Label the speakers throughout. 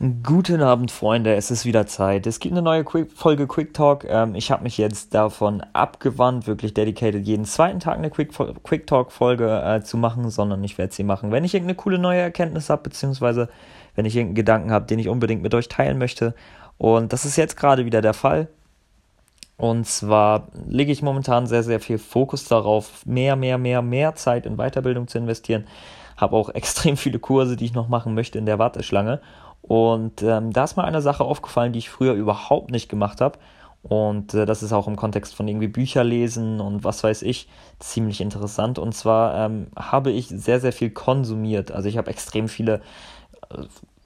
Speaker 1: Guten Abend, Freunde. Es ist wieder Zeit. Es gibt eine neue Quick Folge Quick Talk. Ähm, ich habe mich jetzt davon abgewandt, wirklich dedicated jeden zweiten Tag eine Quick, Quick Talk Folge äh, zu machen, sondern ich werde sie machen, wenn ich irgendeine coole neue Erkenntnis habe, beziehungsweise wenn ich irgendeinen Gedanken habe, den ich unbedingt mit euch teilen möchte. Und das ist jetzt gerade wieder der Fall. Und zwar lege ich momentan sehr, sehr viel Fokus darauf, mehr, mehr, mehr, mehr Zeit in Weiterbildung zu investieren. Habe auch extrem viele Kurse, die ich noch machen möchte in der Warteschlange. Und ähm, da ist mir eine Sache aufgefallen, die ich früher überhaupt nicht gemacht habe. Und äh, das ist auch im Kontext von irgendwie Bücher lesen und was weiß ich ziemlich interessant. Und zwar ähm, habe ich sehr, sehr viel konsumiert. Also ich habe extrem viele äh,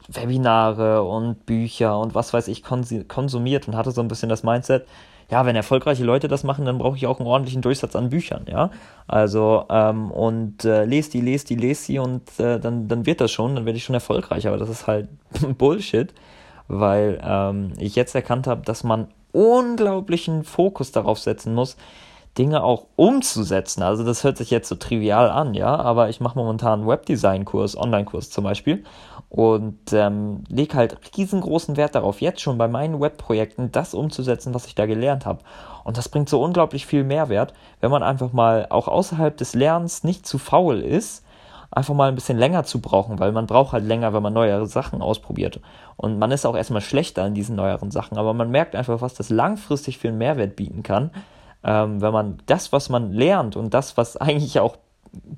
Speaker 1: Webinare und Bücher und was weiß ich konsumiert und hatte so ein bisschen das Mindset, ja, wenn erfolgreiche Leute das machen, dann brauche ich auch einen ordentlichen Durchsatz an Büchern, ja. Also, ähm, und äh, lest die, lest die, lest die und äh, dann, dann wird das schon, dann werde ich schon erfolgreich. Aber das ist halt Bullshit, weil ähm, ich jetzt erkannt habe, dass man unglaublichen Fokus darauf setzen muss, Dinge auch umzusetzen. Also das hört sich jetzt so trivial an, ja, aber ich mache momentan einen Webdesign-Kurs, Online-Kurs zum Beispiel und ähm, lege halt riesengroßen Wert darauf, jetzt schon bei meinen Webprojekten das umzusetzen, was ich da gelernt habe. Und das bringt so unglaublich viel Mehrwert, wenn man einfach mal auch außerhalb des Lernens nicht zu faul ist, einfach mal ein bisschen länger zu brauchen, weil man braucht halt länger, wenn man neuere Sachen ausprobiert. Und man ist auch erstmal schlechter in diesen neueren Sachen, aber man merkt einfach, was das langfristig für einen Mehrwert bieten kann, ähm, wenn man das, was man lernt und das, was eigentlich auch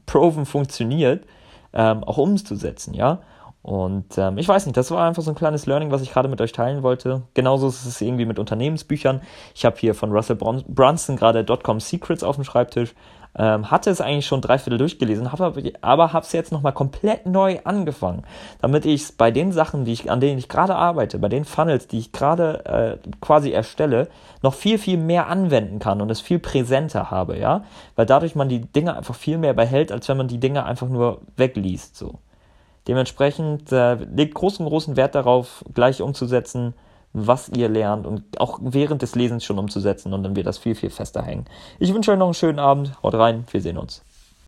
Speaker 1: proven funktioniert, ähm, auch umzusetzen, ja. Und ähm, ich weiß nicht, das war einfach so ein kleines Learning, was ich gerade mit euch teilen wollte. Genauso ist es irgendwie mit Unternehmensbüchern. Ich habe hier von Russell Brunson gerade Dotcom Secrets auf dem Schreibtisch. Ähm, hatte es eigentlich schon dreiviertel durchgelesen, hab aber, habe es jetzt nochmal komplett neu angefangen, damit ich es bei den Sachen, die ich, an denen ich gerade arbeite, bei den Funnels, die ich gerade äh, quasi erstelle, noch viel, viel mehr anwenden kann und es viel präsenter habe, ja, weil dadurch man die Dinge einfach viel mehr behält, als wenn man die Dinge einfach nur wegliest, so. Dementsprechend äh, legt großen, großen Wert darauf, gleich umzusetzen, was ihr lernt und auch während des Lesens schon umzusetzen und dann wird das viel, viel fester hängen. Ich wünsche euch noch einen schönen Abend. Haut rein, wir sehen uns.